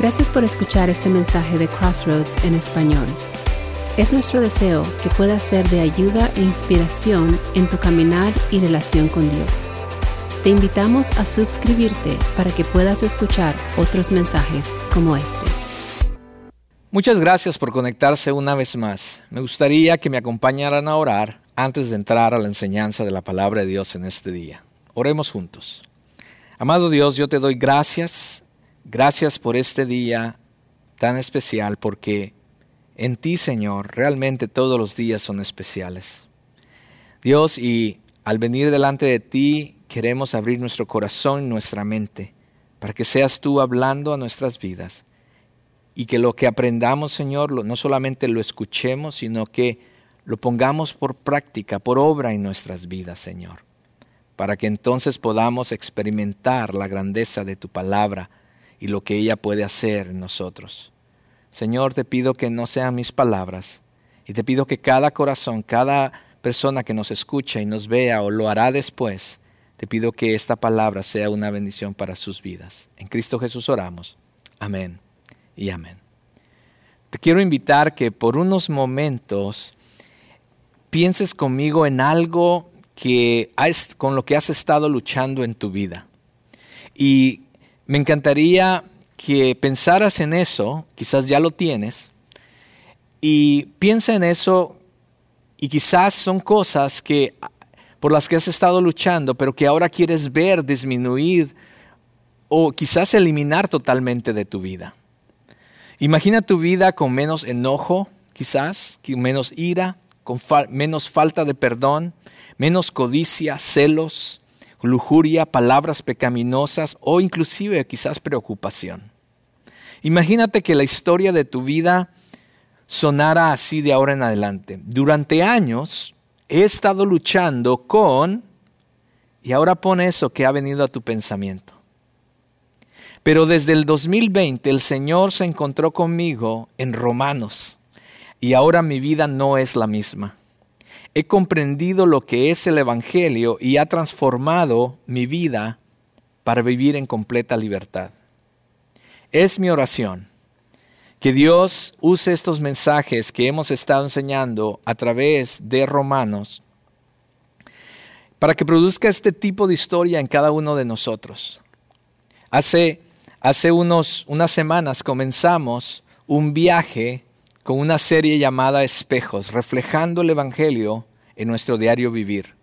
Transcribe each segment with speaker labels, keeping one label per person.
Speaker 1: Gracias por escuchar este mensaje de Crossroads en español. Es nuestro deseo que pueda ser de ayuda e inspiración en tu caminar y relación con Dios. Te invitamos a suscribirte para que puedas escuchar otros mensajes como este.
Speaker 2: Muchas gracias por conectarse una vez más. Me gustaría que me acompañaran a orar antes de entrar a la enseñanza de la palabra de Dios en este día. Oremos juntos. Amado Dios, yo te doy gracias, gracias por este día tan especial porque en ti, Señor, realmente todos los días son especiales. Dios, y al venir delante de ti, queremos abrir nuestro corazón y nuestra mente para que seas tú hablando a nuestras vidas y que lo que aprendamos, Señor, no solamente lo escuchemos, sino que lo pongamos por práctica, por obra en nuestras vidas, Señor, para que entonces podamos experimentar la grandeza de tu palabra y lo que ella puede hacer en nosotros. Señor, te pido que no sean mis palabras y te pido que cada corazón, cada persona que nos escucha y nos vea o lo hará después, te pido que esta palabra sea una bendición para sus vidas. En Cristo Jesús oramos. Amén y amén. Te quiero invitar que por unos momentos pienses conmigo en algo que con lo que has estado luchando en tu vida. Y me encantaría que pensaras en eso, quizás ya lo tienes, y piensa en eso y quizás son cosas que por las que has estado luchando, pero que ahora quieres ver disminuir o quizás eliminar totalmente de tu vida. Imagina tu vida con menos enojo, quizás, menos ira, con menos falta de perdón, menos codicia, celos, lujuria, palabras pecaminosas o inclusive quizás preocupación. Imagínate que la historia de tu vida sonara así de ahora en adelante. Durante años he estado luchando con, y ahora pon eso que ha venido a tu pensamiento. Pero desde el 2020 el Señor se encontró conmigo en Romanos y ahora mi vida no es la misma. He comprendido lo que es el Evangelio y ha transformado mi vida para vivir en completa libertad. Es mi oración que Dios use estos mensajes que hemos estado enseñando a través de Romanos para que produzca este tipo de historia en cada uno de nosotros. Hace, hace unos, unas semanas comenzamos un viaje con una serie llamada Espejos, reflejando el Evangelio en nuestro diario vivir.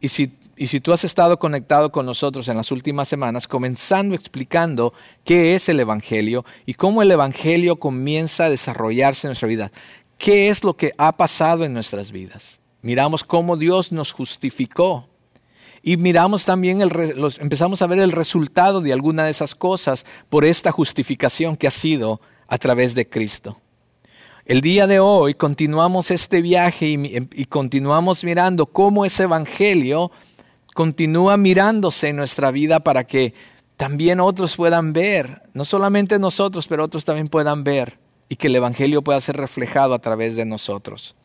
Speaker 2: Y si y si tú has estado conectado con nosotros en las últimas semanas, comenzando explicando qué es el Evangelio y cómo el Evangelio comienza a desarrollarse en nuestra vida, qué es lo que ha pasado en nuestras vidas. Miramos cómo Dios nos justificó y miramos también, el, empezamos a ver el resultado de alguna de esas cosas por esta justificación que ha sido a través de Cristo. El día de hoy continuamos este viaje y, y continuamos mirando cómo ese Evangelio continúa mirándose en nuestra vida para que también otros puedan ver, no solamente nosotros, pero otros también puedan ver y que el Evangelio pueda ser reflejado a través de nosotros.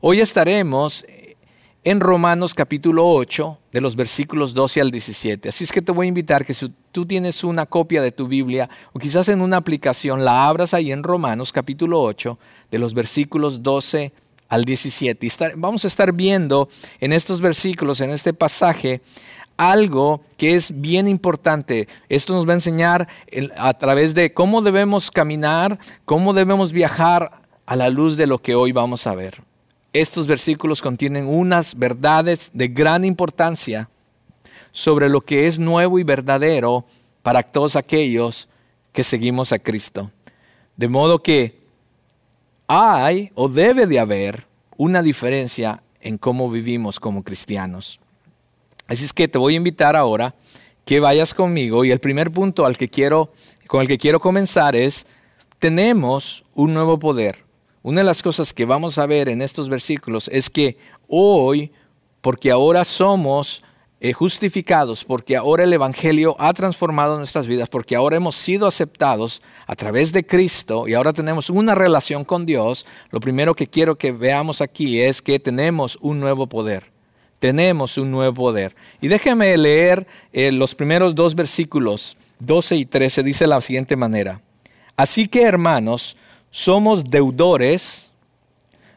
Speaker 2: Hoy estaremos en Romanos capítulo 8, de los versículos 12 al 17. Así es que te voy a invitar que si tú tienes una copia de tu Biblia o quizás en una aplicación, la abras ahí en Romanos capítulo 8, de los versículos 12 al 17. vamos a estar viendo en estos versículos, en este pasaje, algo que es bien importante. Esto nos va a enseñar a través de cómo debemos caminar, cómo debemos viajar a la luz de lo que hoy vamos a ver. Estos versículos contienen unas verdades de gran importancia sobre lo que es nuevo y verdadero para todos aquellos que seguimos a Cristo. De modo que hay o debe de haber una diferencia en cómo vivimos como cristianos. Así es que te voy a invitar ahora que vayas conmigo y el primer punto al que quiero, con el que quiero comenzar es, tenemos un nuevo poder. Una de las cosas que vamos a ver en estos versículos es que hoy, porque ahora somos eh, justificados, porque ahora el Evangelio ha transformado nuestras vidas, porque ahora hemos sido aceptados a través de Cristo y ahora tenemos una relación con Dios, lo primero que quiero que veamos aquí es que tenemos un nuevo poder. Tenemos un nuevo poder. Y déjeme leer eh, los primeros dos versículos 12 y 13 dice de la siguiente manera. Así que hermanos, somos deudores,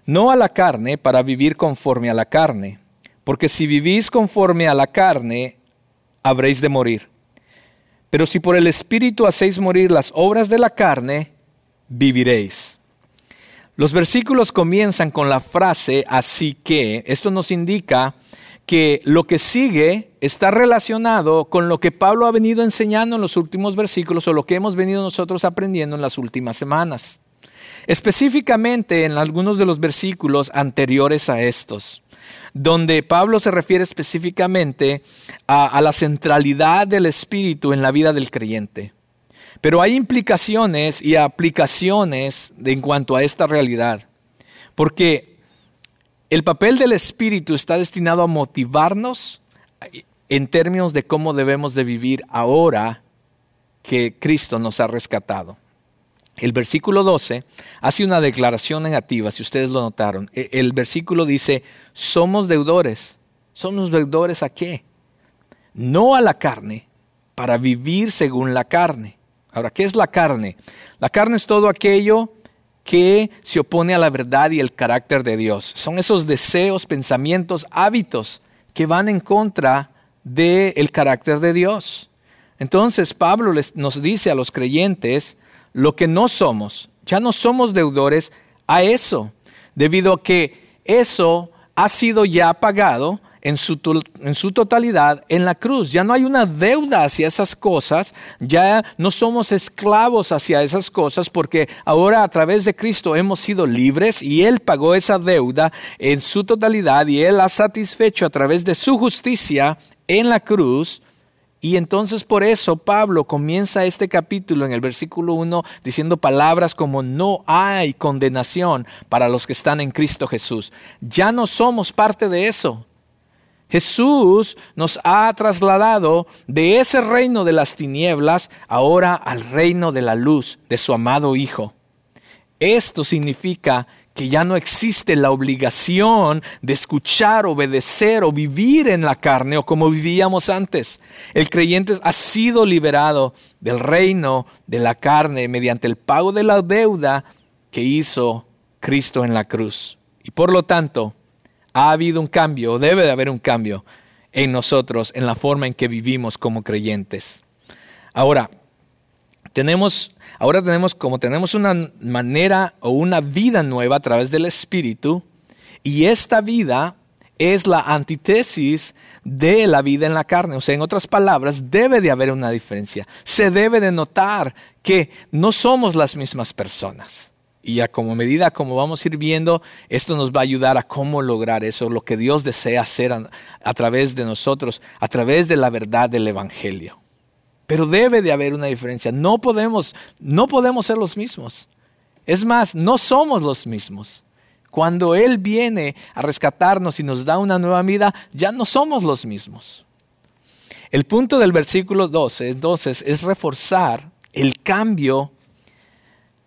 Speaker 2: no a la carne, para vivir conforme a la carne, porque si vivís conforme a la carne, habréis de morir. Pero si por el Espíritu hacéis morir las obras de la carne, viviréis. Los versículos comienzan con la frase así que. Esto nos indica que lo que sigue está relacionado con lo que Pablo ha venido enseñando en los últimos versículos o lo que hemos venido nosotros aprendiendo en las últimas semanas. Específicamente en algunos de los versículos anteriores a estos, donde Pablo se refiere específicamente a, la centralidad del Espíritu en la vida del creyente. Pero hay implicaciones y aplicaciones en cuanto a esta realidad, porque el papel del Espíritu está destinado a motivarnos en términos de cómo debemos de vivir ahora que Cristo nos ha rescatado. El versículo 12 hace una declaración negativa, si ustedes lo notaron. E, el versículo dice, somos deudores. ¿Somos deudores a qué? No a la carne, para vivir según la carne. Ahora, ¿qué es la carne? La carne es todo aquello que se opone a la verdad y el carácter de Dios. Son esos deseos, pensamientos, hábitos que van en contra del carácter de Dios. Entonces Pablo nos dice a los creyentes lo que no somos. Ya no somos deudores a eso, debido a que eso ha sido ya pagado en su, totalidad en la cruz. Ya no hay una deuda hacia esas cosas, ya no somos esclavos hacia esas cosas porque ahora a través de Cristo hemos sido libres y Él pagó esa deuda en su totalidad y Él ha satisfecho a través de su justicia en la cruz. Y entonces por eso Pablo comienza este capítulo en el versículo 1 diciendo palabras como no hay condenación para los que están en Cristo Jesús. Ya no somos parte de eso. Jesús nos ha trasladado de ese reino de las tinieblas ahora al reino de la luz de su amado Hijo. Esto significa que ya no existe la obligación de escuchar, obedecer o vivir en la carne o como vivíamos antes. El creyente ha sido liberado del reino de la carne mediante el pago de la deuda que hizo Cristo en la cruz. Y por lo tanto, ha habido un cambio, o debe de haber un cambio en nosotros, en la forma en que vivimos como creyentes. Ahora, tenemos, ahora tenemos, como tenemos una manera o una vida nueva a través del Espíritu, y esta vida es la antítesis de la vida en la carne. O sea, en otras palabras, debe de haber una diferencia. Se debe de notar que no somos las mismas personas. Y a como medida como vamos a ir viendo, esto nos va a ayudar a cómo lograr eso, lo que Dios desea hacer a, través de nosotros, a través de la verdad del Evangelio. Pero debe de haber una diferencia. No podemos, no podemos ser los mismos. Es más, no somos los mismos. Cuando Él viene a rescatarnos y nos da una nueva vida, ya no somos los mismos. El punto del versículo 12, entonces, es reforzar el cambio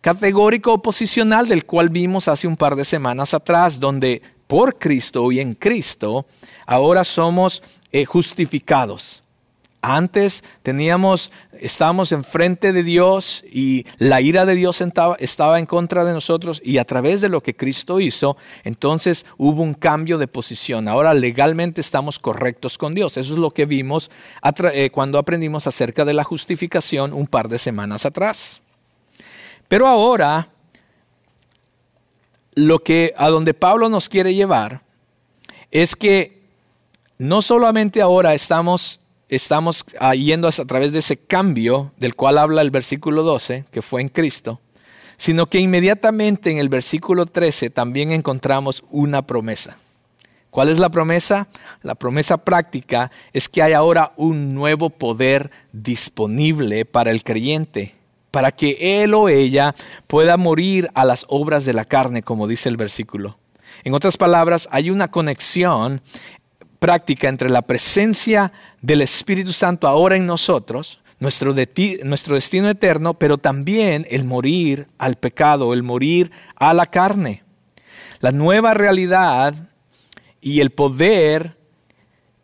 Speaker 2: categórico oposicional del cual vimos hace un par de semanas atrás, donde por Cristo y en Cristo ahora somos eh, justificados. Antes teníamos, estábamos enfrente de Dios y la ira de Dios estaba, estaba, en contra de nosotros y a través de lo que Cristo hizo, entonces hubo un cambio de posición. Ahora legalmente estamos correctos con Dios. Eso es lo que vimos eh, cuando aprendimos acerca de la justificación un par de semanas atrás. Pero ahora, lo que a donde Pablo nos quiere llevar es que no solamente ahora estamos, estamos yendo a través de ese cambio del cual habla el versículo 12, que fue en Cristo, sino que inmediatamente en el versículo 13 también encontramos una promesa. ¿Cuál es la promesa? La promesa práctica es que hay ahora un nuevo poder disponible para el creyente para que él o ella pueda morir a las obras de la carne, como dice el versículo. En otras palabras, hay una conexión práctica entre la presencia del Espíritu Santo ahora en nosotros, nuestro, nuestro destino eterno, pero también el morir al pecado, el morir a la carne. La nueva realidad y el poder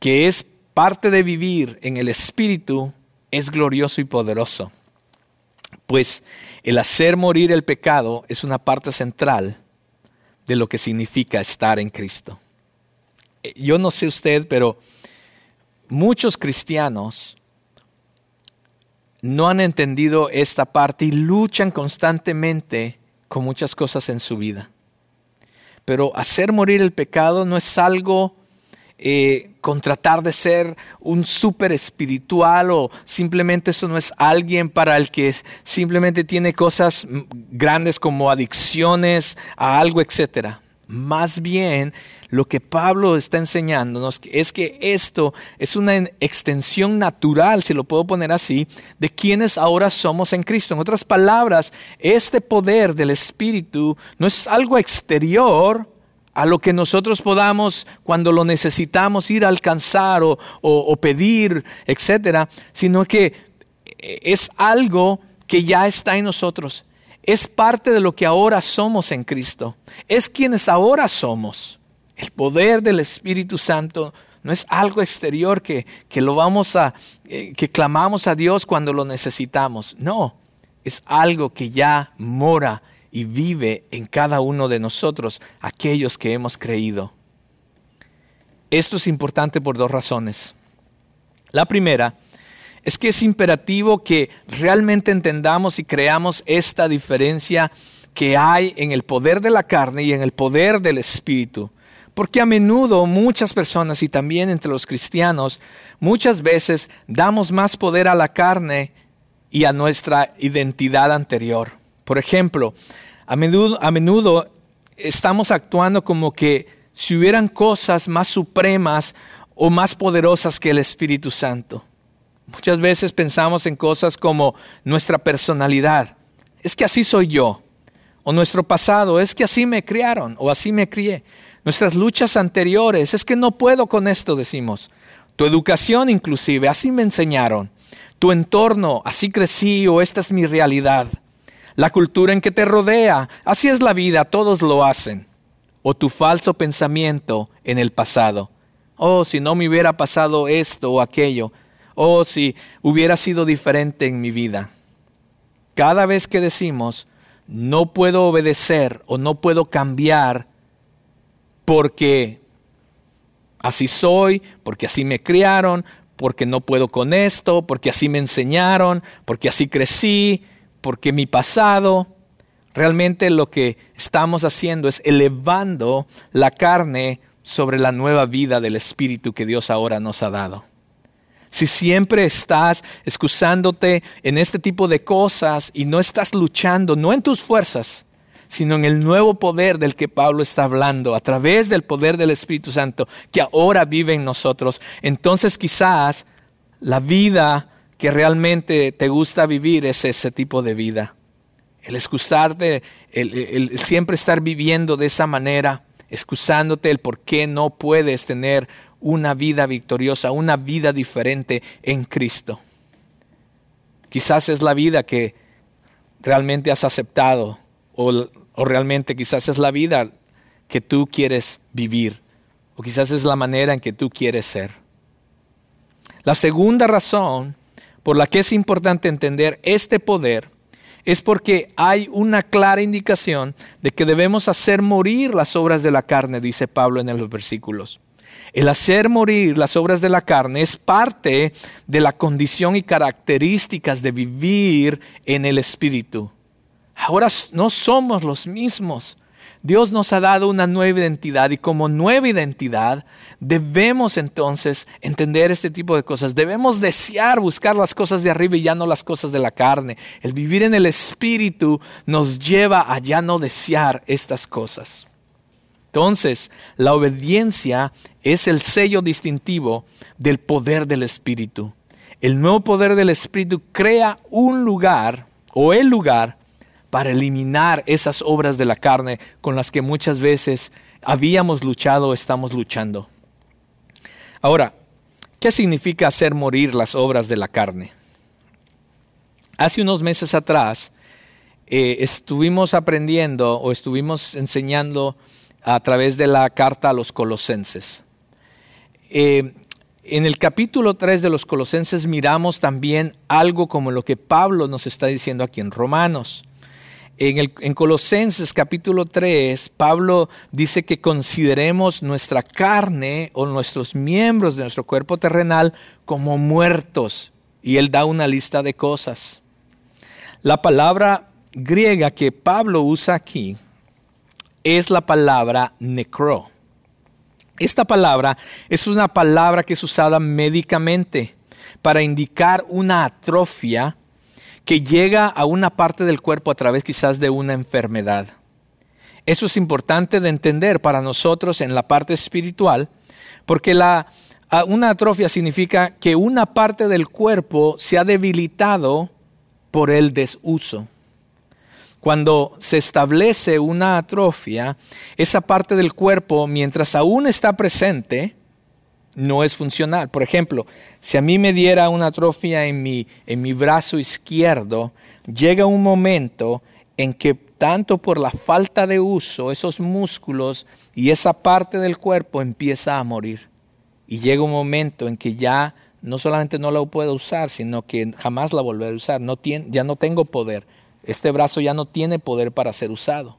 Speaker 2: que es parte de vivir en el Espíritu es glorioso y poderoso, pues el hacer morir el pecado es una parte central de lo que significa estar en Cristo. Eh, yo no sé usted, pero muchos cristianos no han entendido esta parte y luchan constantemente con muchas cosas en su vida. Pero hacer morir el pecado no es algo eh, con tratar de ser un súper espiritual o simplemente eso no es alguien para el que simplemente tiene cosas grandes como adicciones a algo, etc. Más bien lo que Pablo está enseñándonos es que esto es una extensión natural, si lo puedo poner así, de quienes ahora somos en Cristo. En otras palabras, este poder del Espíritu no es algo exterior a lo que nosotros podamos, cuando lo necesitamos, ir a alcanzar o, pedir, etcétera, sino que es algo que ya está en nosotros. Es parte de lo que ahora somos en Cristo. Es quienes ahora somos. El poder del Espíritu Santo no es algo exterior que, lo vamos a, eh, que clamamos a Dios cuando lo necesitamos. No, es algo que ya mora y vive en cada uno de nosotros, aquellos que hemos creído. Esto es importante por dos razones. La primera es que es imperativo que realmente entendamos y creamos esta diferencia que hay en el poder de la carne y en el poder del espíritu. Porque a menudo muchas personas y también entre los cristianos muchas veces damos más poder a la carne y a nuestra identidad anterior. Por ejemplo, a menudo, estamos actuando como que si hubieran cosas más supremas o más poderosas que el Espíritu Santo. Muchas veces pensamos en cosas como nuestra personalidad. Es que así soy yo. O nuestro pasado. Es que así me criaron o así me crié nuestras luchas anteriores. Es que no puedo con esto, decimos. Tu educación inclusive, así me enseñaron. Tu entorno, así crecí o esta es mi realidad. La cultura en que te rodea, así es la vida, todos lo hacen. O tu falso pensamiento en el pasado. Oh, si no me hubiera pasado esto o aquello. Oh, si hubiera sido diferente en mi vida. Cada vez que decimos, no puedo obedecer o no puedo cambiar porque así soy, porque así me criaron, porque no puedo con esto, porque así me enseñaron, porque así crecí, porque mi pasado. Realmente lo que estamos haciendo es elevando la carne sobre la nueva vida del Espíritu que Dios ahora nos ha dado. Si siempre estás excusándote en este tipo de cosas y no estás luchando, no en tus fuerzas, sino en el nuevo poder del que Pablo está hablando, a través del poder del Espíritu Santo que ahora vive en nosotros. Entonces quizás la vida que realmente te gusta vivir es ese tipo de vida. El excusarte, el, siempre estar viviendo de esa manera, excusándote el por qué no puedes tener una vida victoriosa, una vida diferente en Cristo. Quizás es la vida que realmente has aceptado o o realmente quizás es la vida que tú quieres vivir. O quizás es la manera en que tú quieres ser. La segunda razón por la que es importante entender este poder es porque hay una clara indicación de que debemos hacer morir las obras de la carne, dice Pablo en los versículos. El hacer morir las obras de la carne es parte de la condición y características de vivir en el Espíritu. Ahora no somos los mismos. Dios nos ha dado una nueva identidad y como nueva identidad debemos entonces entender este tipo de cosas. Debemos desear buscar las cosas de arriba y ya no las cosas de la carne. El vivir en el Espíritu nos lleva a ya no desear estas cosas. Entonces, la obediencia es el sello distintivo del poder del Espíritu. El nuevo poder del Espíritu crea un lugar o el lugar para eliminar esas obras de la carne con las que muchas veces habíamos luchado o estamos luchando. Ahora, ¿qué significa hacer morir las obras de la carne? Hace unos meses atrás eh, estuvimos aprendiendo o estuvimos enseñando a través de la carta a los colosenses. Eh, En el capítulo 3 de los Colosenses miramos también algo como lo que Pablo nos está diciendo aquí en Romanos. En, el, en Colosenses capítulo 3, Pablo dice que consideremos nuestra carne o nuestros miembros de nuestro cuerpo terrenal como muertos. Y él da una lista de cosas. La palabra griega que Pablo usa aquí es la palabra necro. Esta palabra es una palabra que es usada médicamente para indicar una atrofia que llega a una parte del cuerpo a través quizás de una enfermedad. Eso es importante de entender para nosotros en la parte espiritual, porque la, una atrofia significa que una parte del cuerpo se ha debilitado por el desuso. Cuando se establece una atrofia, esa parte del cuerpo, mientras aún está presente, no es funcional. Por ejemplo, si a mí me diera una atrofia en mi, en mi brazo izquierdo, llega un momento en que tanto por la falta de uso, esos músculos y esa parte del cuerpo empieza a morir. Y llega un momento en que ya no solamente no la puedo usar, sino que jamás la volveré a usar. No ya no tengo poder. Este brazo ya no tiene poder para ser usado.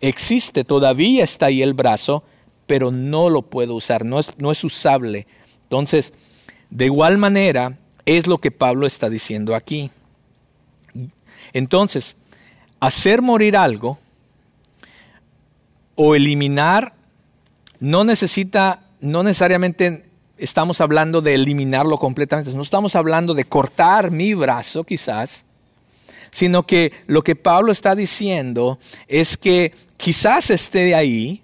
Speaker 2: Existe, todavía está ahí el brazo, pero no lo puedo usar, no es, no es usable. Entonces, de igual manera, es lo que Pablo está diciendo aquí. Entonces, hacer morir algo o eliminar no necesita, no necesariamente estamos hablando de eliminarlo completamente, no estamos hablando de cortar mi brazo quizás, sino que lo que Pablo está diciendo es que quizás esté ahí,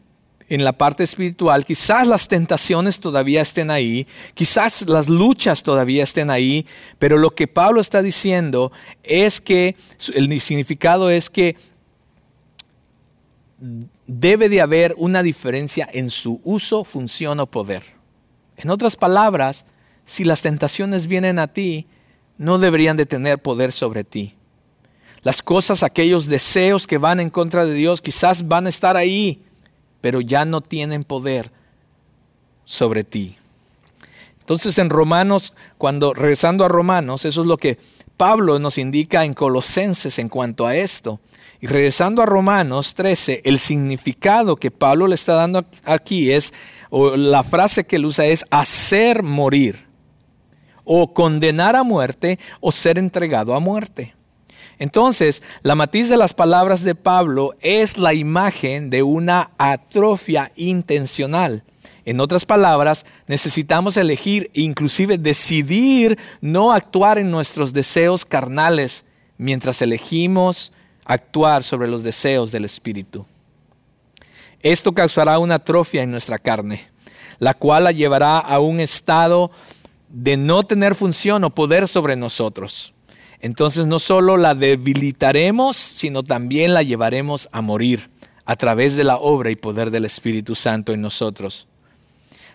Speaker 2: en la parte espiritual, quizás las tentaciones todavía estén ahí, quizás las luchas todavía estén ahí, pero lo que Pablo está diciendo es que el significado es que debe de haber una diferencia en su uso, función o poder. En otras palabras, si las tentaciones vienen a ti, no deberían de tener poder sobre ti. Las cosas, aquellos deseos que van en contra de Dios, quizás van a estar ahí, pero ya no tienen poder sobre ti. Entonces en Romanos, cuando regresando a Romanos, eso es lo que Pablo nos indica en Colosenses en cuanto a esto. Y regresando a Romanos 13, el significado que Pablo le está dando aquí es o la frase que él usa es hacer morir, o condenar a muerte, o ser entregado a muerte. Entonces, la matiz de las palabras de Pablo es la imagen de una atrofia intencional. En otras palabras, necesitamos elegir, inclusive decidir no actuar en nuestros deseos carnales mientras elegimos actuar sobre los deseos del Espíritu. Esto causará una atrofia en nuestra carne, la cual la llevará a un estado de no tener función o poder sobre nosotros. Entonces no solo la debilitaremos, sino también la llevaremos a morir a través de la obra y poder del Espíritu Santo en nosotros.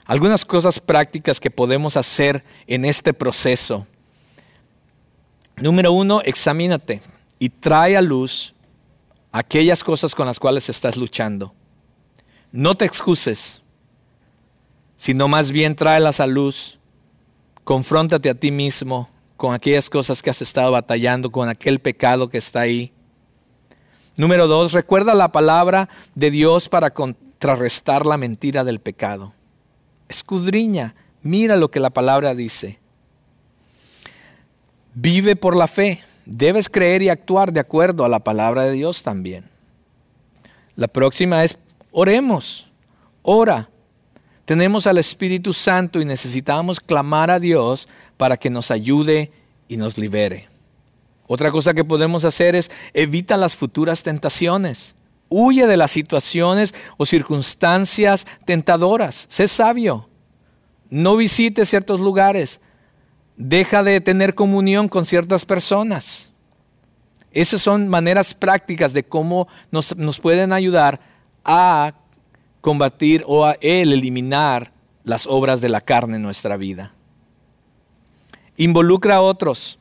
Speaker 2: Algunas cosas prácticas que podemos hacer en este proceso. Número uno, examínate y trae a luz aquellas cosas con las cuales estás luchando. No te excuses, sino más bien tráelas a luz. Confróntate a ti mismo con aquellas cosas que has estado batallando, con aquel pecado que está ahí. Número dos, recuerda la palabra de Dios para contrarrestar la mentira del pecado. Escudriña, mira lo que la palabra dice. Vive por la fe. Debes creer y actuar de acuerdo a la palabra de Dios también. La próxima es Oremos, ora. Tenemos al Espíritu Santo y necesitamos clamar a Dios para que nos ayude y nos libere. Otra cosa que podemos hacer es evita las futuras tentaciones. Huye de las situaciones o circunstancias tentadoras. Sé sabio. No visite ciertos lugares. Deja de tener comunión con ciertas personas. Esas son maneras prácticas de cómo nos, nos pueden ayudar a combatir o a Él eliminar las obras de la carne en nuestra vida. Involucra a otros,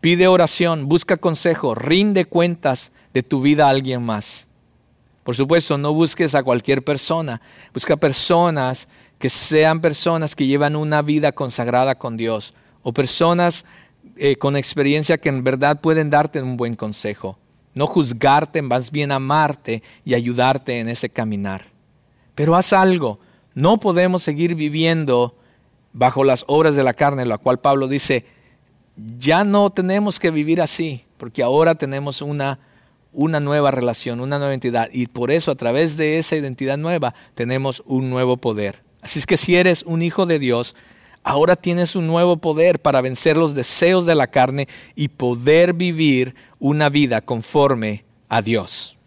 Speaker 2: pide oración, busca consejo, rinde cuentas de tu vida a alguien más. Por supuesto, no busques a cualquier persona, busca personas que sean personas que llevan una vida consagrada con Dios o personas eh, con experiencia que en verdad pueden darte un buen consejo. No juzgarte, más bien amarte y ayudarte en ese caminar. Pero haz algo. No podemos seguir viviendo bajo las obras de la carne, la cual Pablo dice, ya no tenemos que vivir así, porque ahora tenemos una, una nueva relación, una nueva identidad, y por eso a través de esa identidad nueva tenemos un nuevo poder. Así es que si eres un hijo de Dios, ahora tienes un nuevo poder para vencer los deseos de la carne y poder vivir una vida conforme a Dios.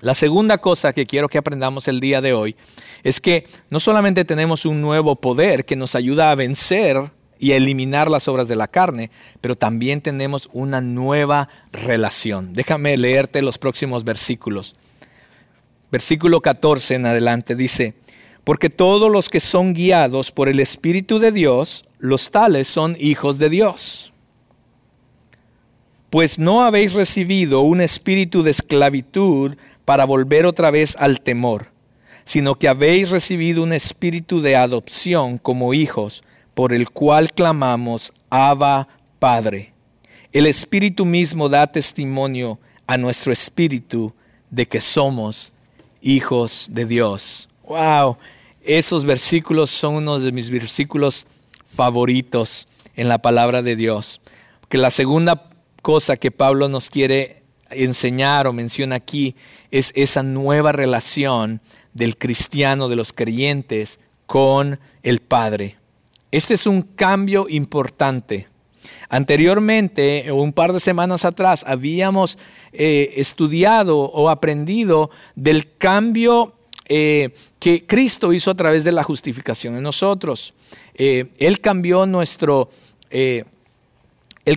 Speaker 2: La segunda cosa que quiero que aprendamos el día de hoy es que no solamente tenemos un nuevo poder que nos ayuda a vencer y a eliminar las obras de la carne, pero también tenemos una nueva relación. Déjame leerte los próximos versículos. Versículo 14 en adelante dice, porque todos los que son guiados por el Espíritu de Dios, los tales son hijos de Dios. Pues no habéis recibido un espíritu de esclavitud para volver otra vez al temor, sino que habéis recibido un espíritu de adopción como hijos, por el cual clamamos, Abba Padre. El Espíritu mismo da testimonio a nuestro espíritu de que somos hijos de Dios. ¡Wow! Esos versículos son uno de mis versículos favoritos en la palabra de Dios. Que la segunda cosa que Pablo nos quiere enseñar o menciona aquí es esa nueva relación del cristiano, de los creyentes, con el Padre. Este es un cambio importante. Anteriormente, un par de semanas atrás, habíamos eh, estudiado o aprendido del cambio eh, que Cristo hizo a través de la justificación en nosotros. Eh, él cambió nuestro, Él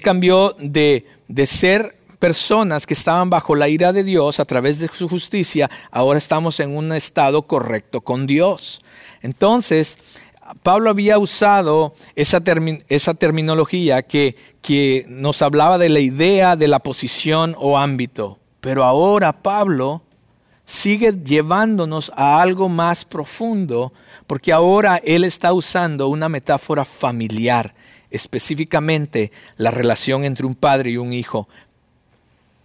Speaker 2: cambió de, de ser personas que estaban bajo la ira de Dios a través de su justicia, ahora estamos en un estado correcto con Dios. Entonces, Pablo había usado esa, terminología que, que nos hablaba de la idea de la posición o ámbito, pero ahora Pablo sigue llevándonos a algo más profundo, porque ahora Él está usando una metáfora familiar, específicamente la relación entre un padre y un hijo,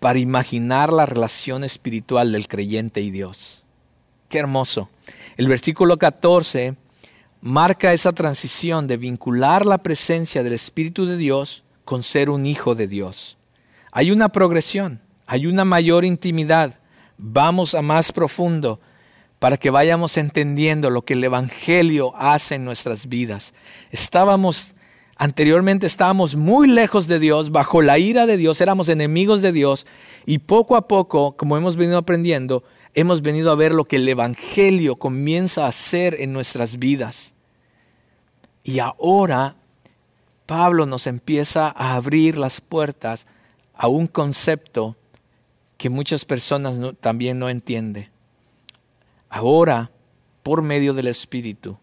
Speaker 2: para imaginar la relación espiritual del creyente y Dios. Qué hermoso. El versículo 14 marca esa transición de vincular la presencia del Espíritu de Dios con ser un hijo de Dios. Hay una progresión, hay una mayor intimidad, vamos a más profundo para que vayamos entendiendo lo que el Evangelio hace en nuestras vidas. Estábamos, anteriormente estábamos muy lejos de Dios, bajo la ira de Dios, éramos enemigos de Dios y poco a poco, como hemos venido aprendiendo, hemos venido a ver lo que el Evangelio comienza a hacer en nuestras vidas. Y ahora Pablo nos empieza a abrir las puertas a un concepto que muchas personas también no entienden. Ahora, por medio del Espíritu,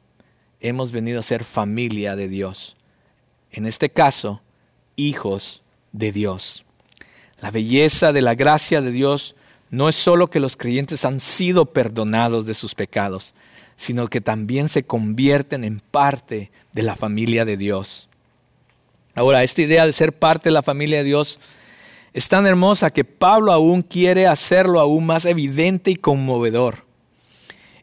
Speaker 2: hemos venido a ser familia de Dios. En este caso, hijos de Dios. La belleza de la gracia de Dios no es solo que los creyentes han sido perdonados de sus pecados, sino que también se convierten en parte de la familia de Dios. Ahora, esta idea de ser parte de la familia de Dios es tan hermosa que Pablo aún quiere hacerlo aún más evidente y conmovedor.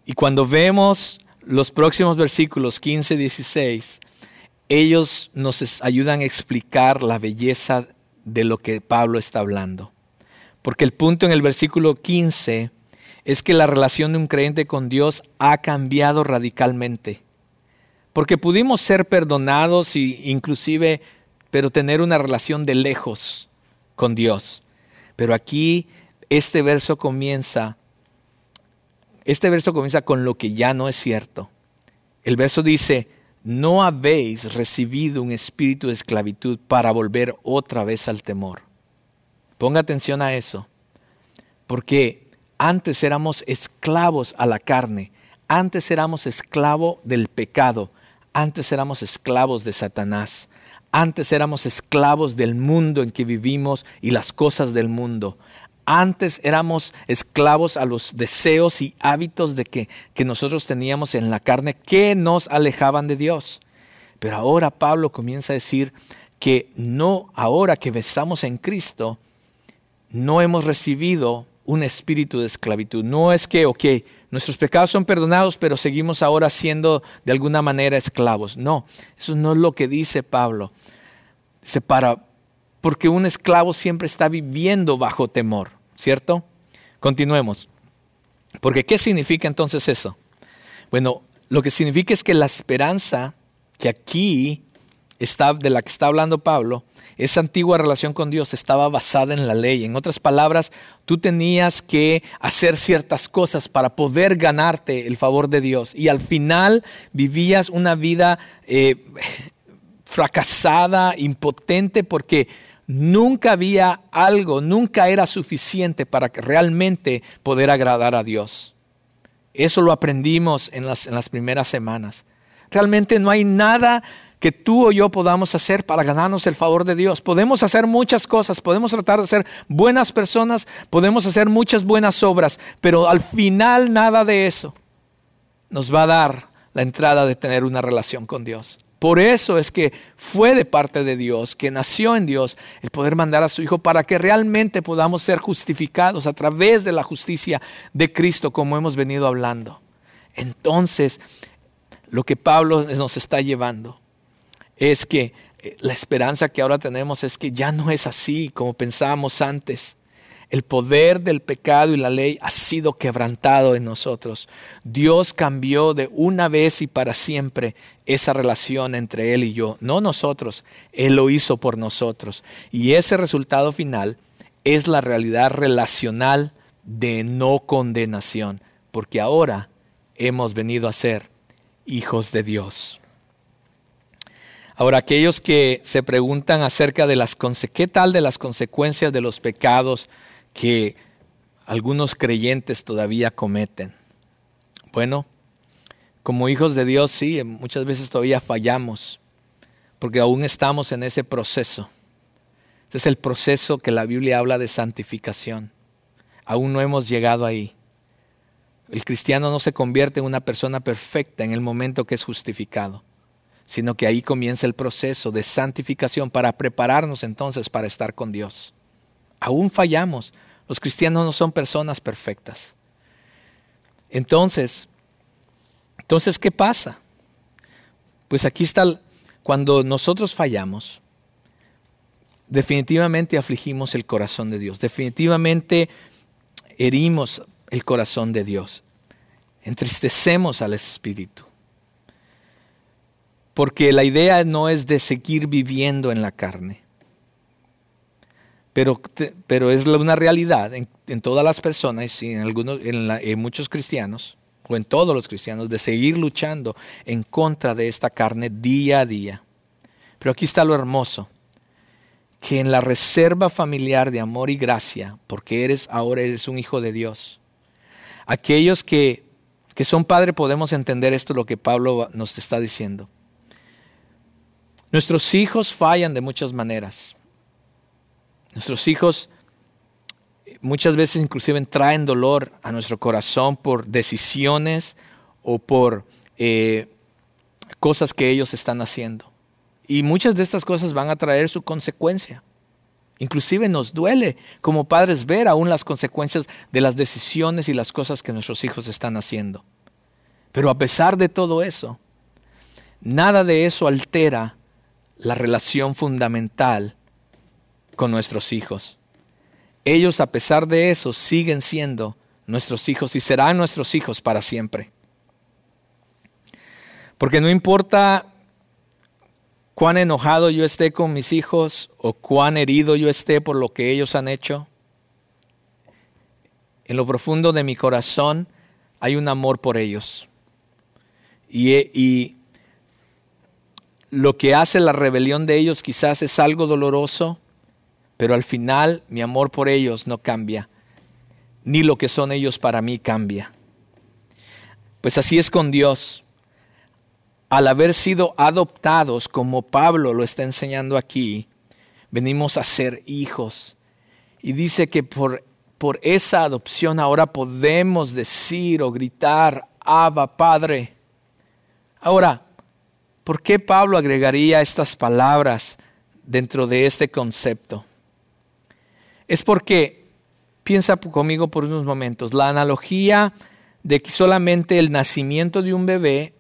Speaker 2: Y cuando vemos los próximos versículos 15 y 16, ellos nos ayudan a explicar la belleza de lo que Pablo está hablando. Porque el punto en el versículo 15 es que la relación de un creyente con Dios ha cambiado radicalmente. Porque pudimos ser perdonados e inclusive, pero tener una relación de lejos con Dios. Pero aquí este verso comienza, este verso comienza con lo que ya no es cierto. El verso dice, no habéis recibido un espíritu de esclavitud para volver otra vez al temor. Ponga atención a eso, porque antes éramos esclavos a la carne, antes éramos esclavos del pecado, antes éramos esclavos de Satanás. Antes éramos esclavos del mundo en que vivimos y las cosas del mundo. Antes éramos esclavos a los deseos y hábitos de que, que nosotros teníamos en la carne que nos alejaban de Dios. Pero ahora Pablo comienza a decir que no, ahora que estamos en Cristo, no hemos recibido un espíritu de esclavitud. No es que, ok, nuestros pecados son perdonados, pero seguimos ahora siendo de alguna manera esclavos. No, eso no es lo que dice Pablo. Dice, para, porque un esclavo siempre está viviendo bajo temor, ¿cierto? Continuemos. Porque ¿qué significa entonces eso? Bueno, lo que significa es que la esperanza que aquí está, de la que está hablando Pablo, esa antigua relación con Dios estaba basada en la ley. En otras palabras, tú tenías que hacer ciertas cosas para poder ganarte el favor de Dios. Y al final vivías una vida eh, fracasada, impotente, porque nunca había algo, nunca era suficiente para realmente poder agradar a Dios. Eso lo aprendimos en las, en las primeras semanas. Realmente no hay nada que tú o yo podamos hacer para ganarnos el favor de Dios. Podemos hacer muchas cosas, podemos tratar de ser buenas personas, podemos hacer muchas buenas obras, pero al final nada de eso nos va a dar la entrada de tener una relación con Dios. Por eso es que fue de parte de Dios, que nació en Dios, el poder mandar a su Hijo para que realmente podamos ser justificados a través de la justicia de Cristo, como hemos venido hablando. Entonces, lo que Pablo nos está llevando es que eh, la esperanza que ahora tenemos es que ya no es así como pensábamos antes. El poder del pecado y la ley ha sido quebrantado en nosotros. Dios cambió de una vez y para siempre esa relación entre Él y yo, no nosotros, Él lo hizo por nosotros. Y ese resultado final es la realidad relacional de no condenación, porque ahora hemos venido a ser hijos de Dios. Ahora, aquellos que se preguntan acerca de las qué tal de las consecuencias de los pecados que algunos creyentes todavía cometen. Bueno, como hijos de Dios sí, muchas veces todavía fallamos, porque aún estamos en ese proceso. Este es el proceso que la Biblia habla de santificación. Aún no hemos llegado ahí. El cristiano no se convierte en una persona perfecta en el momento que es justificado sino que ahí comienza el proceso de santificación para prepararnos entonces para estar con Dios. Aún fallamos. Los cristianos no son personas perfectas. Entonces, entonces, ¿qué pasa? Pues aquí está, cuando nosotros fallamos, definitivamente afligimos el corazón de Dios, definitivamente herimos el corazón de Dios, entristecemos al Espíritu. Porque la idea no es de seguir viviendo en la carne. Pero, pero es una realidad en, todas las personas y en, algunos, en, muchos cristianos, o en todos los cristianos, de seguir luchando en contra de esta carne día a día. Pero aquí está lo hermoso, que en la reserva familiar de amor y gracia, porque eres ahora eres un hijo de Dios, aquellos que, que son padres podemos entender esto lo que Pablo nos está diciendo. Nuestros hijos fallan de muchas maneras. Nuestros hijos muchas veces inclusive traen dolor a nuestro corazón por decisiones o por eh, cosas que ellos están haciendo. Y muchas de estas cosas van a traer su consecuencia. Inclusive nos duele como padres ver aún las consecuencias de las decisiones y las cosas que nuestros hijos están haciendo. Pero a pesar de todo eso, nada de eso altera la relación fundamental con nuestros hijos. Ellos, a pesar de eso, siguen siendo nuestros hijos y serán nuestros hijos para siempre. Porque no importa cuán enojado yo esté con mis hijos o cuán herido yo esté por lo que ellos han hecho, en lo profundo de mi corazón hay un amor por ellos. Y, y lo que hace la rebelión de ellos quizás es algo doloroso, pero al final mi amor por ellos no cambia, ni lo que son ellos para mí cambia. Pues así es con Dios. Al haber sido adoptados, como Pablo lo está enseñando aquí, venimos a ser hijos. Y dice que por, por esa adopción ahora podemos decir o gritar, Abba Padre. Ahora, ¿por qué Pablo agregaría estas palabras dentro de este concepto? Es porque, piensa conmigo por unos momentos, la analogía de que solamente el nacimiento de un bebé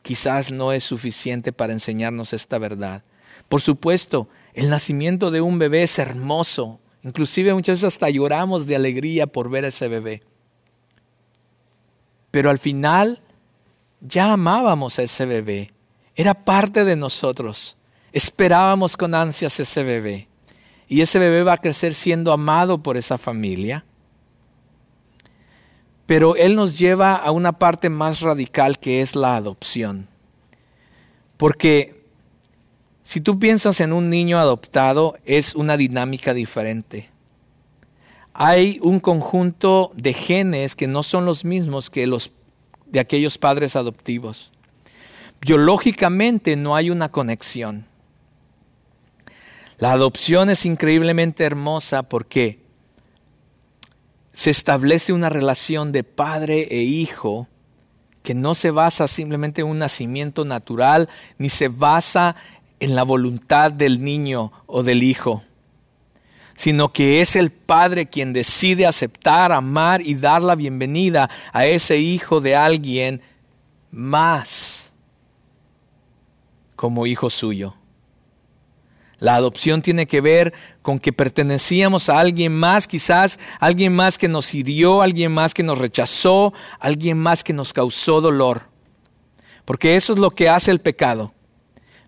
Speaker 2: quizás no es suficiente para enseñarnos esta verdad. Por supuesto, el nacimiento de un bebé es hermoso. Inclusive muchas veces hasta lloramos de alegría por ver a ese bebé. Pero al final ya amábamos a ese bebé. Era parte de nosotros. Esperábamos con ansias ese bebé. Y ese bebé va a crecer siendo amado por esa familia. Pero Él nos lleva a una parte más radical que es la adopción. Porque si tú piensas en un niño adoptado, es una dinámica diferente. Hay un conjunto de genes que no son los mismos que los de aquellos padres adoptivos. Biológicamente no hay una conexión. La adopción es increíblemente hermosa porque se establece una relación de padre e hijo que no se basa simplemente en un nacimiento natural, ni se basa en la voluntad del niño o del hijo, sino que es el padre quien decide aceptar, amar y dar la bienvenida a ese hijo de alguien más como hijo suyo. La adopción tiene que ver con que pertenecíamos a alguien más, quizás alguien más que nos hirió, alguien más que nos rechazó, alguien más que nos causó dolor. Porque eso es lo que hace el pecado.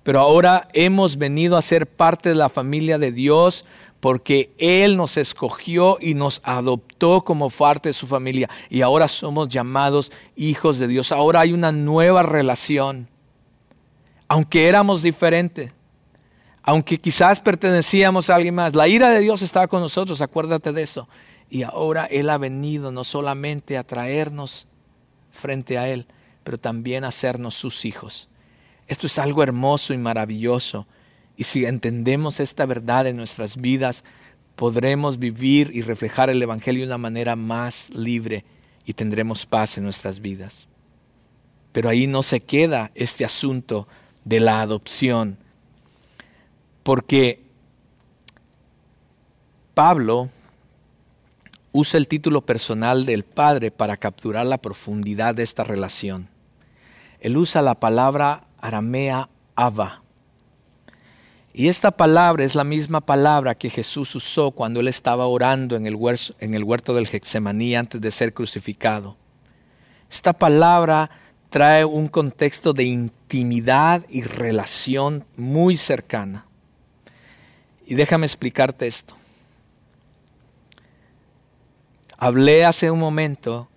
Speaker 2: Pero ahora hemos venido a ser parte de la familia de Dios porque Él nos escogió y nos adoptó como parte de su familia. Y ahora somos llamados hijos de Dios. Ahora hay una nueva relación. Aunque éramos diferentes aunque quizás pertenecíamos a alguien más, la ira de Dios estaba con nosotros, acuérdate de eso. Y ahora Él ha venido no solamente a traernos frente a Él, pero también a hacernos sus hijos. Esto es algo hermoso y maravilloso. Y si entendemos esta verdad en nuestras vidas, podremos vivir y reflejar el Evangelio de una manera más libre y tendremos paz en nuestras vidas. Pero ahí no se queda este asunto de la adopción porque Pablo usa el título personal del Padre para capturar la profundidad de esta relación. Él usa la palabra aramea Abba. Y esta palabra es la misma palabra que Jesús usó cuando él estaba orando en el, huerto, del Getsemaní antes de ser crucificado. Esta palabra trae un contexto de intimidad y relación muy cercana. Y déjame explicarte esto. Hablé hace un momento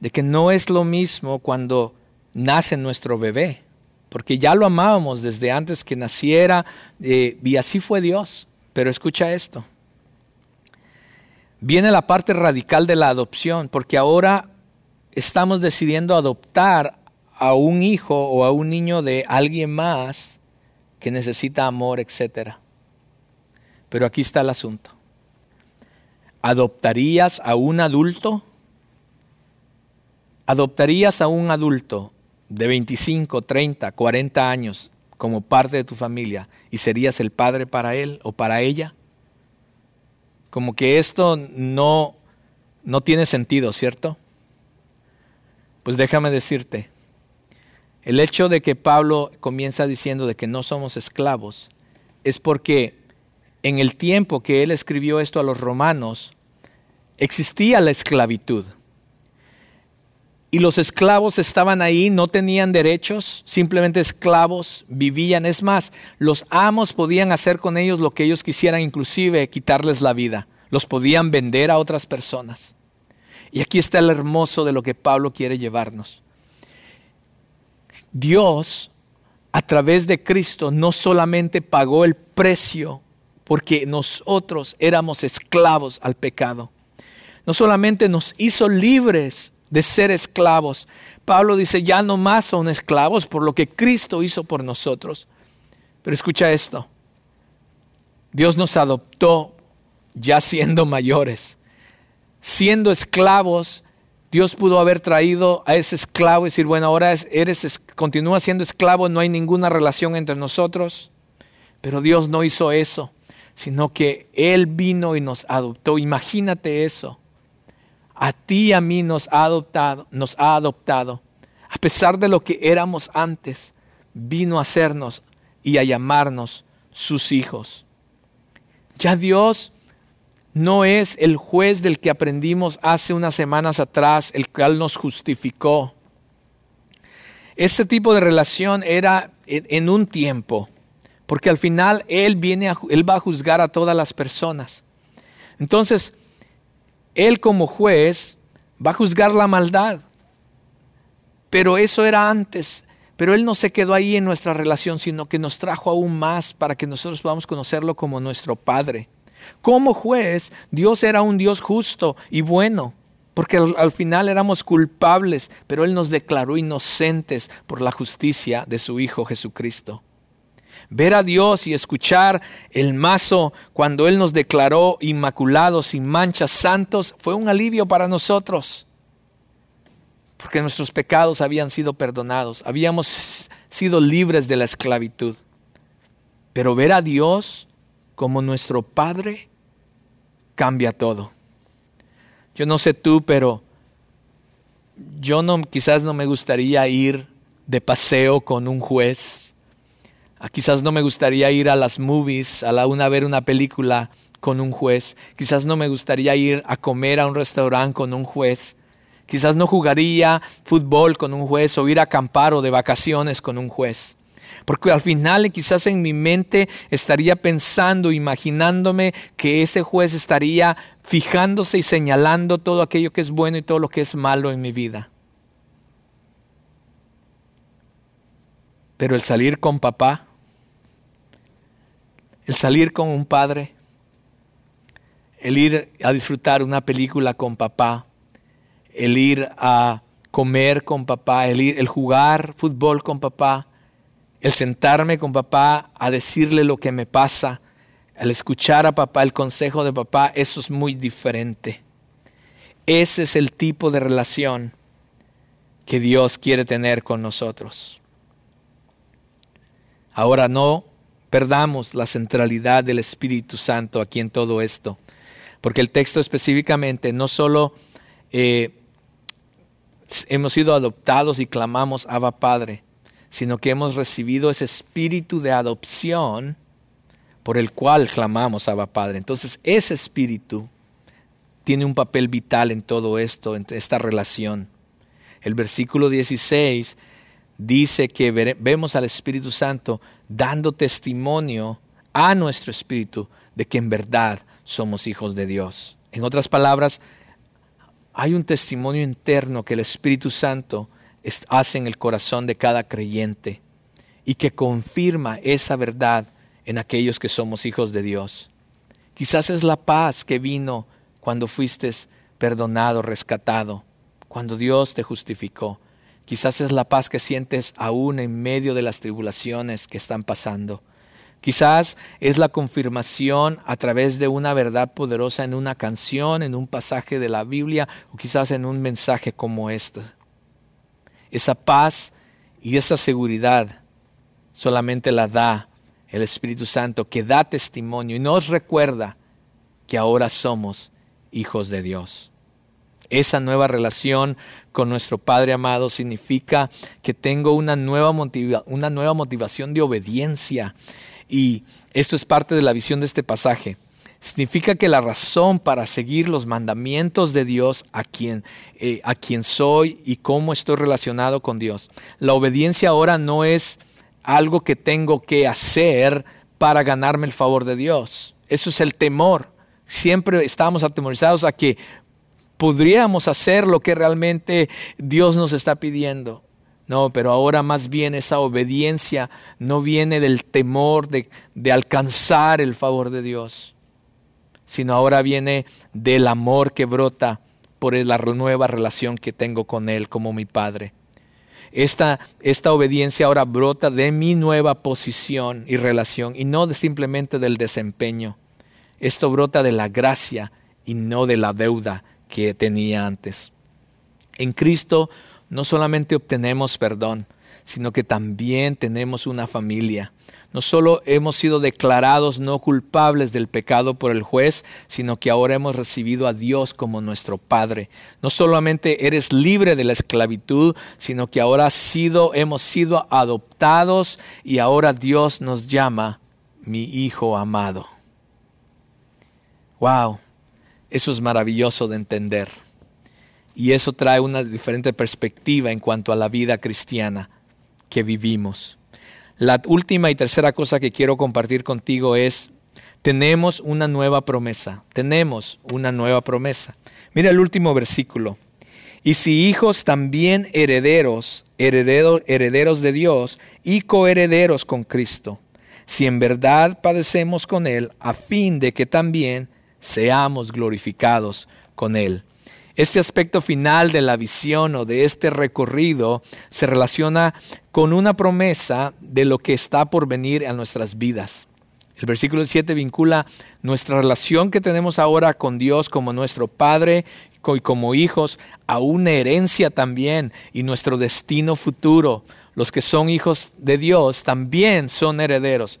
Speaker 2: de que no es lo mismo cuando nace nuestro bebé, porque ya lo amábamos desde antes que naciera eh, y así fue Dios. Pero escucha esto. Viene la parte radical de la adopción, porque ahora estamos decidiendo adoptar a un hijo o a un niño de alguien más que necesita amor, etcétera. Pero aquí está el asunto. ¿Adoptarías a un adulto? ¿Adoptarías a un adulto de 25, 30, 40 años como parte de tu familia y serías el padre para él o para ella? Como que esto no, no tiene sentido, ¿cierto? Pues déjame decirte, el hecho de que Pablo comienza diciendo de que no somos esclavos es porque en el tiempo que él escribió esto a los romanos, existía la esclavitud. Y los esclavos estaban ahí, no tenían derechos, simplemente esclavos, vivían. Es más, los amos podían hacer con ellos lo que ellos quisieran, inclusive quitarles la vida. Los podían vender a otras personas. Y aquí está el hermoso de lo que Pablo quiere llevarnos. Dios, a través de Cristo, no solamente pagó el precio porque nosotros éramos esclavos al pecado. No solamente nos hizo libres de ser esclavos. Pablo dice, ya no más son esclavos por lo que Cristo hizo por nosotros. Pero escucha esto. Dios nos adoptó ya siendo mayores. siendo esclavos, Dios pudo haber traído a ese esclavo y decir, bueno, ahora eres, continúa siendo esclavo, no hay ninguna relación entre nosotros. Pero Dios no hizo eso, sino que Él vino y nos adoptó. Imagínate eso. A ti y a mí nos ha adoptado, nos ha adoptado. A pesar de lo que éramos antes, vino a hacernos y a llamarnos sus hijos. Ya Dios no es el juez del que aprendimos hace unas semanas atrás, el cual nos justificó. Este tipo de relación era en un tiempo, porque al final Él, viene a, Él va a juzgar a todas las personas. Entonces, Él como juez va a juzgar la maldad. Pero eso era antes. Pero Él no se quedó ahí en nuestra relación, sino que nos trajo aún más para que nosotros podamos conocerlo como nuestro Padre. Como juez, Dios era un Dios justo y bueno, porque al, final éramos culpables, pero Él nos declaró inocentes por la justicia de su Hijo Jesucristo. Ver a Dios y escuchar el mazo cuando Él nos declaró inmaculados, sin manchas, santos, fue un alivio para nosotros. Porque nuestros pecados habían sido perdonados, habíamos sido libres de la esclavitud. Pero ver a Dios como nuestro Padre cambia todo. Yo no sé tú, pero yo no, quizás no me gustaría ir de paseo con un juez. Ah, quizás no me gustaría ir a las movies, a la una a ver una película con un juez. Quizás no me gustaría ir a comer a un restaurante con un juez. Quizás no jugaría fútbol con un juez o ir a acampar o de vacaciones con un juez. Porque al final quizás en mi mente estaría pensando, imaginándome que ese juez estaría fijándose y señalando todo aquello que es bueno y todo lo que es malo en mi vida. Pero el salir con papá, el salir con un padre, el ir a disfrutar una película con papá, el ir a comer con papá, el, ir, el jugar fútbol con papá, el sentarme con papá a decirle lo que me pasa, al escuchar a papá, el consejo de papá, eso es muy diferente. Ese es el tipo de relación que Dios quiere tener con nosotros. Ahora no perdamos la centralidad del Espíritu Santo aquí en todo esto, porque el texto específicamente no solo eh, hemos sido adoptados y clamamos Abba Padre, sino que hemos recibido ese espíritu de adopción por el cual clamamos Abba Padre. Entonces ese espíritu tiene un papel vital en todo esto, en esta relación. El versículo 16 dice que vemos al Espíritu Santo dando testimonio a nuestro espíritu de que en verdad somos hijos de Dios. En otras palabras, hay un testimonio interno que el Espíritu Santo hace en el corazón de cada creyente y que confirma esa verdad en aquellos que somos hijos de Dios. Quizás es la paz que vino cuando fuiste perdonado, rescatado, cuando Dios te justificó. Quizás es la paz que sientes aún en medio de las tribulaciones que están pasando. Quizás es la confirmación a través de una verdad poderosa en una canción, en un pasaje de la Biblia o quizás en un mensaje como este esa paz y esa seguridad solamente la da el Espíritu Santo que da testimonio y nos recuerda que ahora somos hijos de Dios. Esa nueva relación con nuestro Padre amado significa que tengo una nueva, una nueva motivación de obediencia. Y esto es parte de la visión de este pasaje significa que la razón para seguir los mandamientos de Dios a quien, eh, a quien soy y cómo estoy relacionado con Dios. La obediencia ahora no es algo que tengo que hacer para ganarme el favor de Dios. Eso es el temor. Siempre estamos atemorizados a que podríamos hacer lo que realmente Dios nos está pidiendo. No, pero ahora más bien esa obediencia no viene del temor de, de alcanzar el favor de Dios sino ahora viene del amor que brota por la nueva relación que tengo con Él como mi Padre. Esta, esta obediencia ahora brota de mi nueva posición y relación y no de simplemente del desempeño. Esto brota de la gracia y no de la deuda que tenía antes. En Cristo no solamente obtenemos perdón, sino que también tenemos una familia. No solo hemos sido declarados no culpables del pecado por el juez, sino que ahora hemos recibido a Dios como nuestro Padre. No solamente eres libre de la esclavitud, sino que ahora sido, hemos sido adoptados y ahora Dios nos llama mi Hijo amado. Wow, eso es maravilloso de entender. Y eso trae una diferente perspectiva en cuanto a la vida cristiana que vivimos. La última y tercera cosa que quiero compartir contigo es, tenemos una nueva promesa, tenemos una nueva promesa. Mira el último versículo. Y si hijos también herederos, herederos de Dios y coherederos con Cristo, si en verdad padecemos con Él, a fin de que también seamos glorificados con Él. Este aspecto final de la visión o de este recorrido se relaciona con una promesa de lo que está por venir a nuestras vidas. El versículo 7 vincula nuestra relación que tenemos ahora con Dios como nuestro Padre y como hijos a una herencia también y nuestro destino futuro los que son hijos de Dios también son herederos.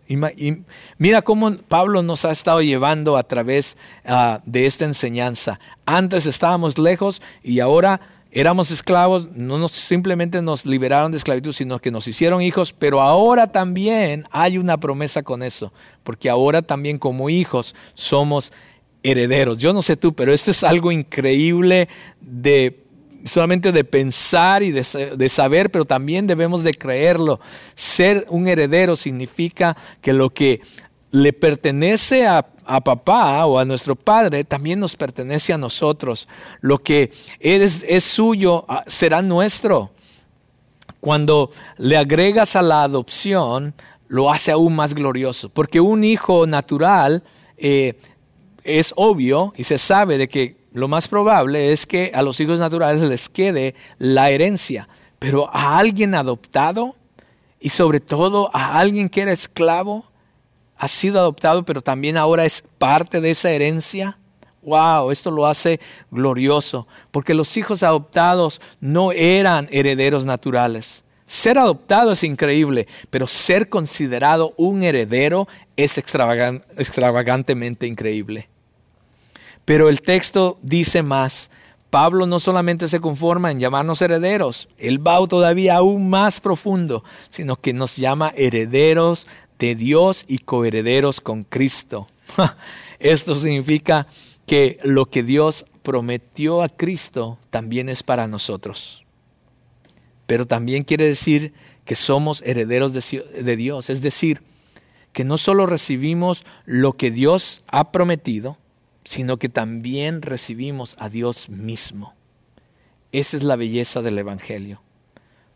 Speaker 2: Mira cómo Pablo nos ha estado llevando a través ah, de esta enseñanza. Antes estábamos lejos y ahora éramos esclavos, no nos, simplemente nos liberaron de esclavitud, sino que nos hicieron hijos, pero ahora también hay una promesa con eso, porque ahora también como hijos somos herederos. Yo no sé tú, pero esto es algo increíble de solamente de pensar y de, saber, pero también debemos de creerlo. Ser un heredero significa que lo que le pertenece a, papá o a nuestro padre también nos pertenece a nosotros. Lo que es, es suyo ah, será nuestro. Cuando le agregas a la adopción, lo hace aún más glorioso, porque un hijo natural eh, es obvio y se sabe de que lo más probable es que a los hijos naturales les quede la herencia, pero a alguien adoptado y sobre todo a alguien que era esclavo, ha sido adoptado, pero también ahora es parte de esa herencia. Wow, esto lo hace glorioso, porque los hijos adoptados no eran herederos naturales. Ser adoptado es increíble, pero ser considerado un heredero es extravagantemente increíble. Pero el texto dice más. Pablo no solamente se conforma en llamarnos herederos, él va todavía aún más profundo, sino que nos llama herederos de Dios y coherederos con Cristo. Esto significa que lo que Dios prometió a Cristo también es para nosotros. Pero también quiere decir que somos herederos de, Dios, es decir, que no solo recibimos lo que Dios ha prometido, sino que también recibimos a Dios mismo. Esa es la belleza del Evangelio.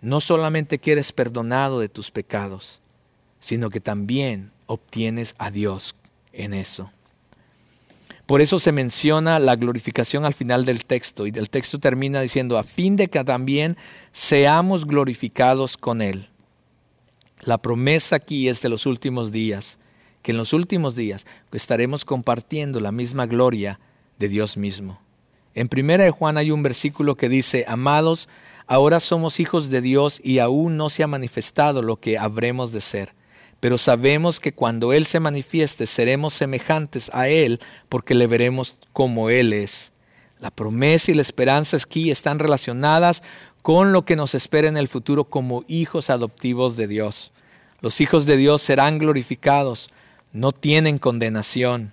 Speaker 2: No solamente que eres perdonado de tus pecados, sino que también obtienes a Dios en eso. Por eso se menciona la glorificación al final del texto y el texto termina diciendo, a fin de que también seamos glorificados con Él. La promesa aquí es de los últimos días que en los últimos días estaremos compartiendo la misma gloria de Dios mismo. En primera de Juan hay un versículo que dice, amados, ahora somos hijos de Dios y aún no se ha manifestado lo que habremos de ser. Pero sabemos que cuando Él se manifieste seremos semejantes a Él porque le veremos como Él es. La promesa y la esperanza aquí están relacionadas con lo que nos espera en el futuro como hijos adoptivos de Dios. Los hijos de Dios serán glorificados no tienen condenación.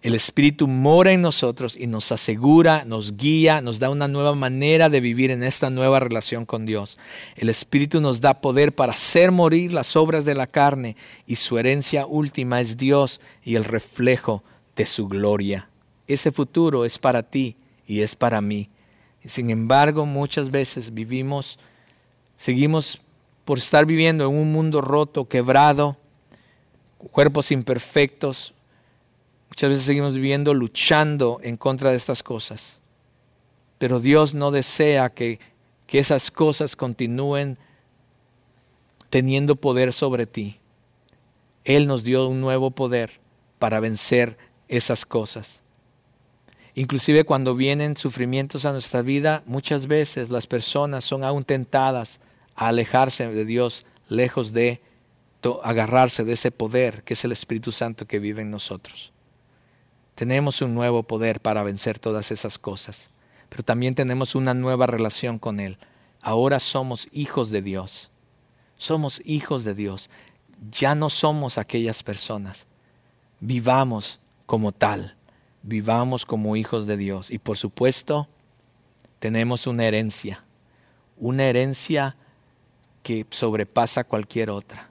Speaker 2: El Espíritu mora en nosotros y nos asegura, nos guía, nos da una nueva manera de vivir en esta nueva relación con Dios. El Espíritu nos da poder para hacer morir las obras de la carne y su herencia última es Dios y el reflejo de su gloria. Ese futuro es para ti y es para mí. sin embargo, muchas veces vivimos, seguimos por estar viviendo en un mundo roto, quebrado, cuerpos imperfectos. Muchas veces seguimos viviendo luchando en contra de estas cosas. Pero Dios no desea que, que esas cosas continúen teniendo poder sobre ti. Él nos dio un nuevo poder para vencer esas cosas. Inclusive cuando vienen sufrimientos a nuestra vida, muchas veces las personas son aún tentadas a alejarse de Dios, lejos de agarrarse de ese poder que es el Espíritu Santo que vive en nosotros. Tenemos un nuevo poder para vencer todas esas cosas, pero también tenemos una nueva relación con Él. Ahora somos hijos de Dios. Somos hijos de Dios. Ya no somos aquellas personas. Vivamos como tal. Vivamos como hijos de Dios. Y por supuesto, tenemos una herencia. Una herencia que sobrepasa cualquier otra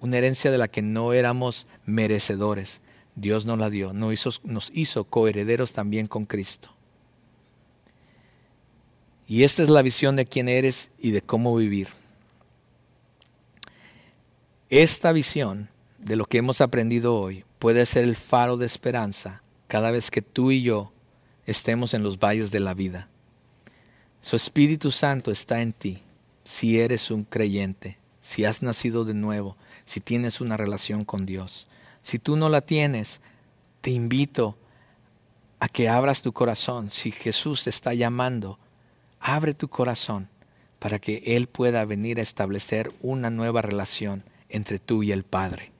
Speaker 2: una herencia de la que no éramos merecedores. Dios nos la dio, nos hizo, nos hizo coherederos también con Cristo. Y esta es la visión de quién eres y de cómo vivir. Esta visión de lo que hemos aprendido hoy puede ser el faro de esperanza cada vez que tú y yo estemos en los valles de la vida. Su Espíritu Santo está en ti si eres un creyente, si has nacido de nuevo, si tienes una relación con Dios. Si tú no la tienes, te invito a que abras tu corazón. Si Jesús te está llamando, abre tu corazón para que Él pueda venir a establecer una nueva relación entre tú y el Padre.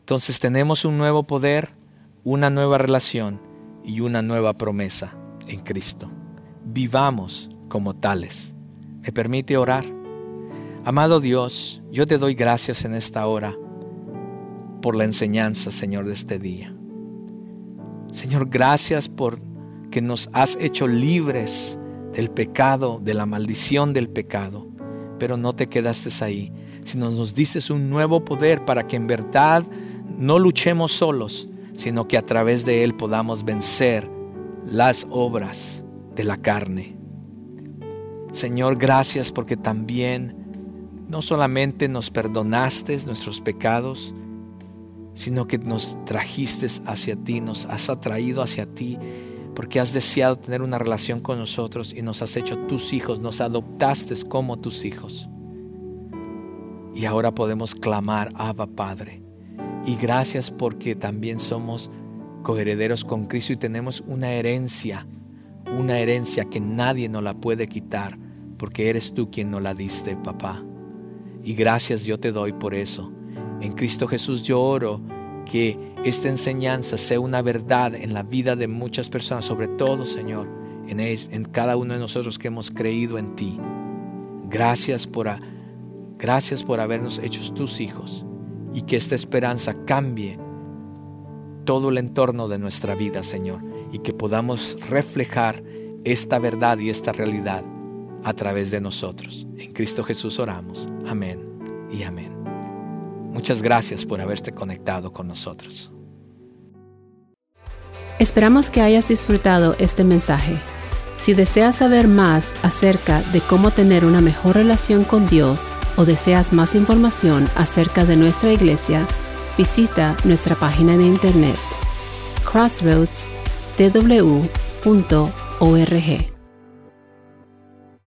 Speaker 2: Entonces tenemos un nuevo poder, una nueva relación y una nueva promesa en Cristo. Vivamos como tales. ¿Me permite orar? Amado Dios, yo te doy gracias en esta hora por la enseñanza, Señor, de este día. Señor, gracias por que nos has hecho libres del pecado, de la maldición del pecado. Pero no te quedaste ahí, sino nos dices un nuevo poder para que en verdad no luchemos solos, sino que a través de él podamos vencer las obras de la carne. Señor, gracias porque también no solamente nos perdonaste nuestros pecados, sino que nos trajiste hacia ti, nos has atraído hacia ti, porque has deseado tener una relación con nosotros y nos has hecho tus hijos, nos adoptaste como tus hijos. Y ahora podemos clamar, Abba Padre. Y gracias porque también somos coherederos con Cristo y tenemos una herencia, una herencia que nadie nos la puede quitar, porque eres tú quien nos la diste, papá. Y gracias yo te doy por eso. En Cristo Jesús yo oro que esta enseñanza sea una verdad en la vida de muchas personas, sobre todo, Señor, en, cada uno de nosotros que hemos creído en ti. Gracias por, gracias por habernos hecho tus hijos y que esta esperanza cambie todo el entorno de nuestra vida, Señor, y que podamos reflejar esta verdad y esta realidad a través de nosotros. En Cristo Jesús oramos. Amén y amén. Muchas gracias por haberte conectado con nosotros.
Speaker 1: Esperamos que hayas disfrutado este mensaje. Si deseas saber más acerca de cómo tener una mejor relación con Dios o deseas más información acerca de nuestra iglesia, visita nuestra página de internet crossroadstw.org